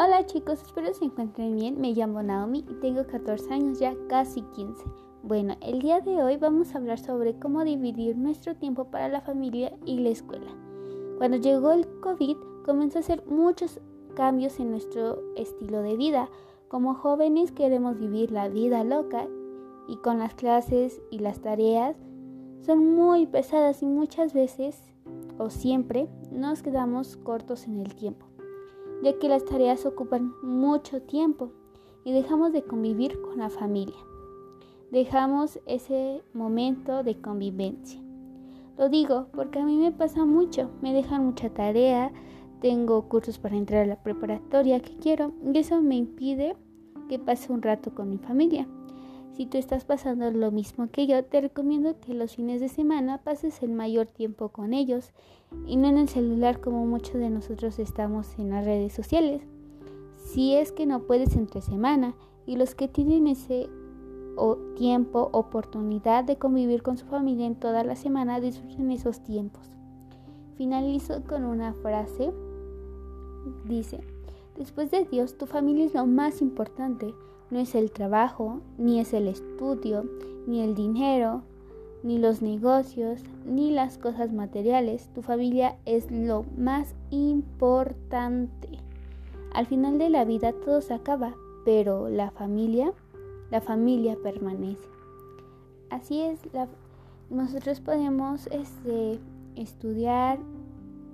Hola chicos, espero se encuentren bien. Me llamo Naomi y tengo 14 años, ya casi 15. Bueno, el día de hoy vamos a hablar sobre cómo dividir nuestro tiempo para la familia y la escuela. Cuando llegó el COVID, comenzó a hacer muchos cambios en nuestro estilo de vida. Como jóvenes queremos vivir la vida loca y con las clases y las tareas son muy pesadas y muchas veces o siempre nos quedamos cortos en el tiempo ya que las tareas ocupan mucho tiempo y dejamos de convivir con la familia. Dejamos ese momento de convivencia. Lo digo porque a mí me pasa mucho, me dejan mucha tarea, tengo cursos para entrar a la preparatoria que quiero y eso me impide que pase un rato con mi familia. Si tú estás pasando lo mismo que yo, te recomiendo que los fines de semana pases el mayor tiempo con ellos y no en el celular como muchos de nosotros estamos en las redes sociales. Si es que no puedes entre semana y los que tienen ese tiempo, oportunidad de convivir con su familia en toda la semana, disfruten esos tiempos. Finalizo con una frase. Dice, después de Dios, tu familia es lo más importante. No es el trabajo, ni es el estudio, ni el dinero, ni los negocios, ni las cosas materiales. Tu familia es lo más importante. Al final de la vida todo se acaba, pero la familia, la familia permanece. Así es, nosotros podemos este, estudiar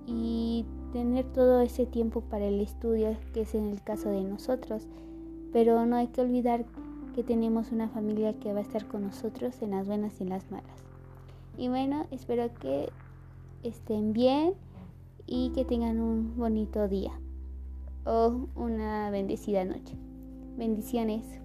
y tener todo ese tiempo para el estudio, que es en el caso de nosotros pero no hay que olvidar que tenemos una familia que va a estar con nosotros en las buenas y en las malas. Y bueno, espero que estén bien y que tengan un bonito día o una bendecida noche. Bendiciones.